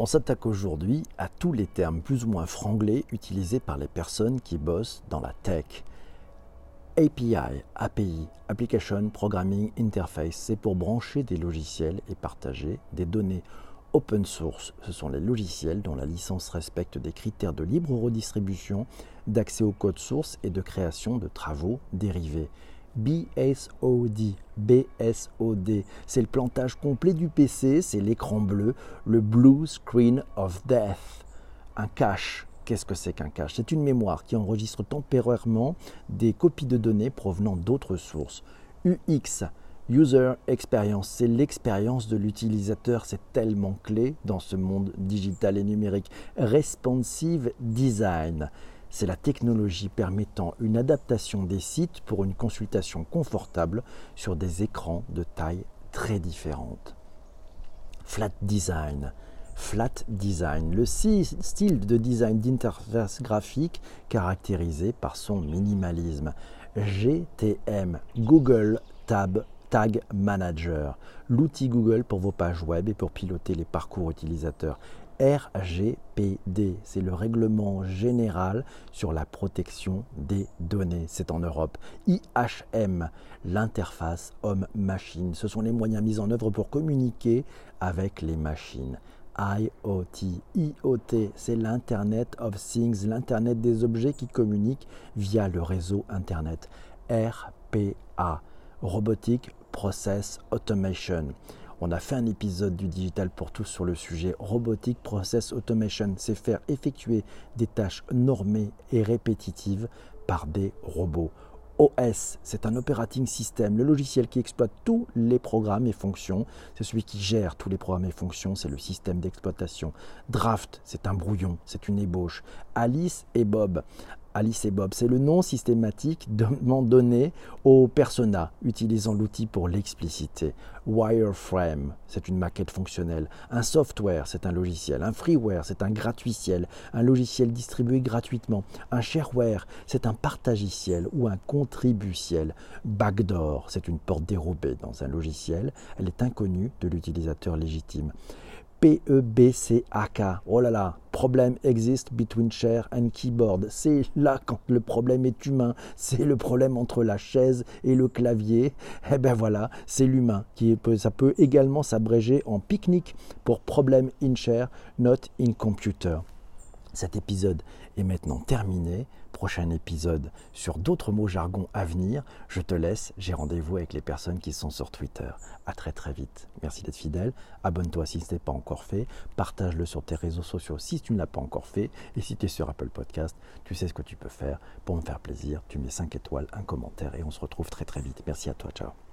On s'attaque aujourd'hui à tous les termes plus ou moins franglais utilisés par les personnes qui bossent dans la tech. API, API, Application Programming Interface, c'est pour brancher des logiciels et partager des données. Open source, ce sont les logiciels dont la licence respecte des critères de libre redistribution, d'accès au code source et de création de travaux dérivés. BSOD, BSOD, c'est le plantage complet du PC, c'est l'écran bleu, le Blue Screen of Death. Un cache, qu'est-ce que c'est qu'un cache? C'est une mémoire qui enregistre temporairement des copies de données provenant d'autres sources. UX, User Experience, c'est l'expérience de l'utilisateur, c'est tellement clé dans ce monde digital et numérique. Responsive Design, c'est la technologie permettant une adaptation des sites pour une consultation confortable sur des écrans de taille très différentes. Flat Design. Flat Design, le style de design d'interface graphique caractérisé par son minimalisme. GTM, Google Tab Tag Manager, l'outil Google pour vos pages web et pour piloter les parcours utilisateurs. RGPD, c'est le règlement général sur la protection des données. C'est en Europe. IHM, l'interface homme-machine. Ce sont les moyens mis en œuvre pour communiquer avec les machines. IoT. IoT, c'est l'Internet of Things, l'Internet des objets qui communiquent via le réseau Internet. RPA, Robotic Process Automation. On a fait un épisode du Digital pour tous sur le sujet Robotic Process Automation. C'est faire effectuer des tâches normées et répétitives par des robots. OS, c'est un operating system, le logiciel qui exploite tous les programmes et fonctions. C'est celui qui gère tous les programmes et fonctions, c'est le système d'exploitation. Draft, c'est un brouillon, c'est une ébauche. Alice et Bob. Alice et Bob. C'est le nom systématique donné au persona utilisant l'outil pour l'expliciter. Wireframe, c'est une maquette fonctionnelle. Un software, c'est un logiciel. Un freeware, c'est un gratuitiel. Un logiciel distribué gratuitement. Un shareware, c'est un partagiciel ou un contribuciel. Backdoor, c'est une porte dérobée dans un logiciel. Elle est inconnue de l'utilisateur légitime. P-E-B-C-A-K. Oh là là, problème existe between chair and keyboard. C'est là quand le problème est humain. C'est le problème entre la chaise et le clavier. Eh ben voilà, c'est l'humain. Ça peut également s'abréger en pique-nique pour problème in chair, not in computer. Cet épisode est maintenant terminé. Prochain épisode sur d'autres mots jargons à venir. Je te laisse, j'ai rendez-vous avec les personnes qui sont sur Twitter. À très très vite. Merci d'être fidèle. Abonne-toi si ce n'est pas encore fait. Partage-le sur tes réseaux sociaux si tu ne l'as pas encore fait. Et si tu es sur Apple Podcast, tu sais ce que tu peux faire pour me faire plaisir. Tu mets 5 étoiles, un commentaire et on se retrouve très très vite. Merci à toi. Ciao.